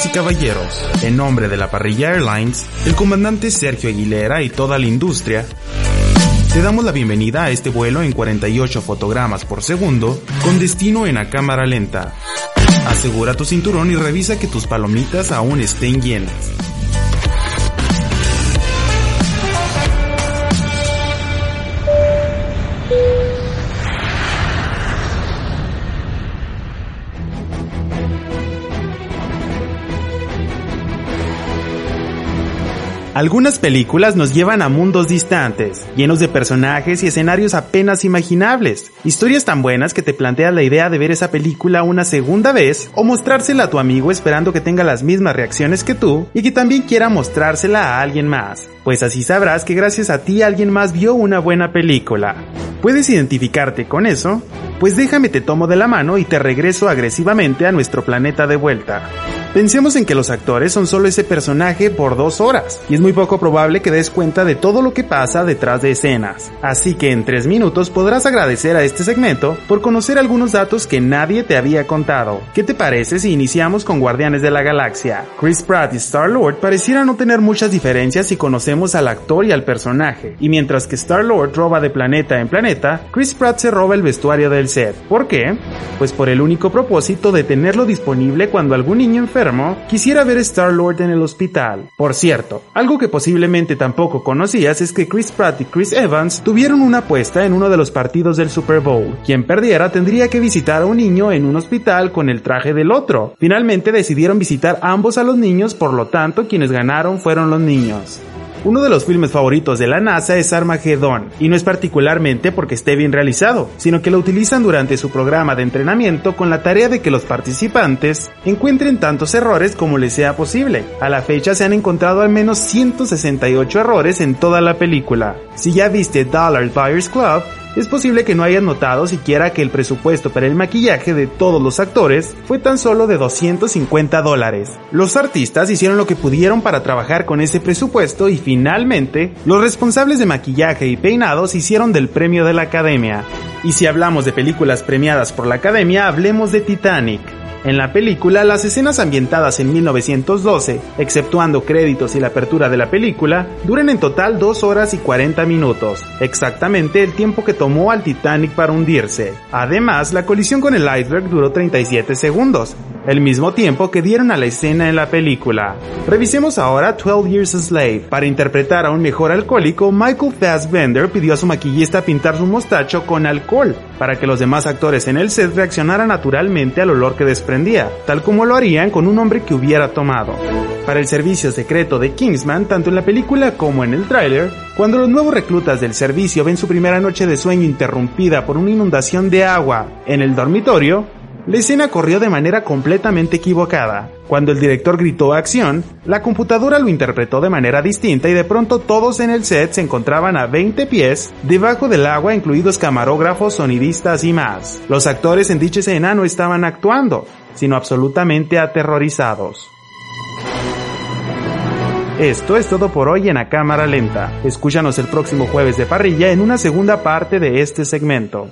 Damas y caballeros, en nombre de la parrilla Airlines, el comandante Sergio Aguilera y toda la industria, te damos la bienvenida a este vuelo en 48 fotogramas por segundo con destino en a cámara lenta. Asegura tu cinturón y revisa que tus palomitas aún estén llenas. Algunas películas nos llevan a mundos distantes, llenos de personajes y escenarios apenas imaginables. Historias tan buenas que te planteas la idea de ver esa película una segunda vez o mostrársela a tu amigo esperando que tenga las mismas reacciones que tú y que también quiera mostrársela a alguien más. Pues así sabrás que gracias a ti alguien más vio una buena película. ¿Puedes identificarte con eso? Pues déjame te tomo de la mano y te regreso agresivamente a nuestro planeta de vuelta. Pensemos en que los actores son solo ese personaje por dos horas, y es muy poco probable que des cuenta de todo lo que pasa detrás de escenas. Así que en tres minutos podrás agradecer a este segmento por conocer algunos datos que nadie te había contado. ¿Qué te parece si iniciamos con Guardianes de la Galaxia? Chris Pratt y Star-Lord parecieran no tener muchas diferencias si conocemos al actor y al personaje, y mientras que Star-Lord roba de planeta en planeta, Chris Pratt se roba el vestuario del set. ¿Por qué? Pues por el único propósito de tenerlo disponible cuando algún niño enfermo quisiera ver Star-Lord en el hospital. Por cierto, algo que posiblemente tampoco conocías es que Chris Pratt y Chris Evans tuvieron una apuesta en uno de los partidos del Super Bowl. Quien perdiera tendría que visitar a un niño en un hospital con el traje del otro. Finalmente decidieron visitar ambos a los niños, por lo tanto quienes ganaron fueron los niños. Uno de los filmes favoritos de la NASA es Armageddon, y no es particularmente porque esté bien realizado, sino que lo utilizan durante su programa de entrenamiento con la tarea de que los participantes encuentren tantos errores como les sea posible. A la fecha se han encontrado al menos 168 errores en toda la película. Si ya viste Dollar Buyers Club, es posible que no hayas notado siquiera que el presupuesto para el maquillaje de todos los actores fue tan solo de 250 dólares. Los artistas hicieron lo que pudieron para trabajar con ese presupuesto y finalmente los responsables de maquillaje y peinados hicieron del premio de la academia. Y si hablamos de películas premiadas por la academia, hablemos de Titanic. En la película, las escenas ambientadas en 1912, exceptuando créditos y la apertura de la película, duran en total 2 horas y 40 minutos, exactamente el tiempo que tomó al Titanic para hundirse. Además, la colisión con el iceberg duró 37 segundos, el mismo tiempo que dieron a la escena en la película. Revisemos ahora 12 Years a Slave. Para interpretar a un mejor alcohólico, Michael Fassbender pidió a su maquillista pintar su mostacho con alcohol, para que los demás actores en el set reaccionaran naturalmente al olor que desprendía, tal como lo harían con un hombre que hubiera tomado. Para el servicio secreto de Kingsman, tanto en la película como en el tráiler, cuando los nuevos reclutas del servicio ven su primera noche de sueño interrumpida por una inundación de agua en el dormitorio, la escena corrió de manera completamente equivocada. Cuando el director gritó acción, la computadora lo interpretó de manera distinta y de pronto todos en el set se encontraban a 20 pies debajo del agua, incluidos camarógrafos, sonidistas y más. Los actores en dicha escena no estaban actuando, sino absolutamente aterrorizados. Esto es todo por hoy en A Cámara Lenta. Escúchanos el próximo jueves de parrilla en una segunda parte de este segmento.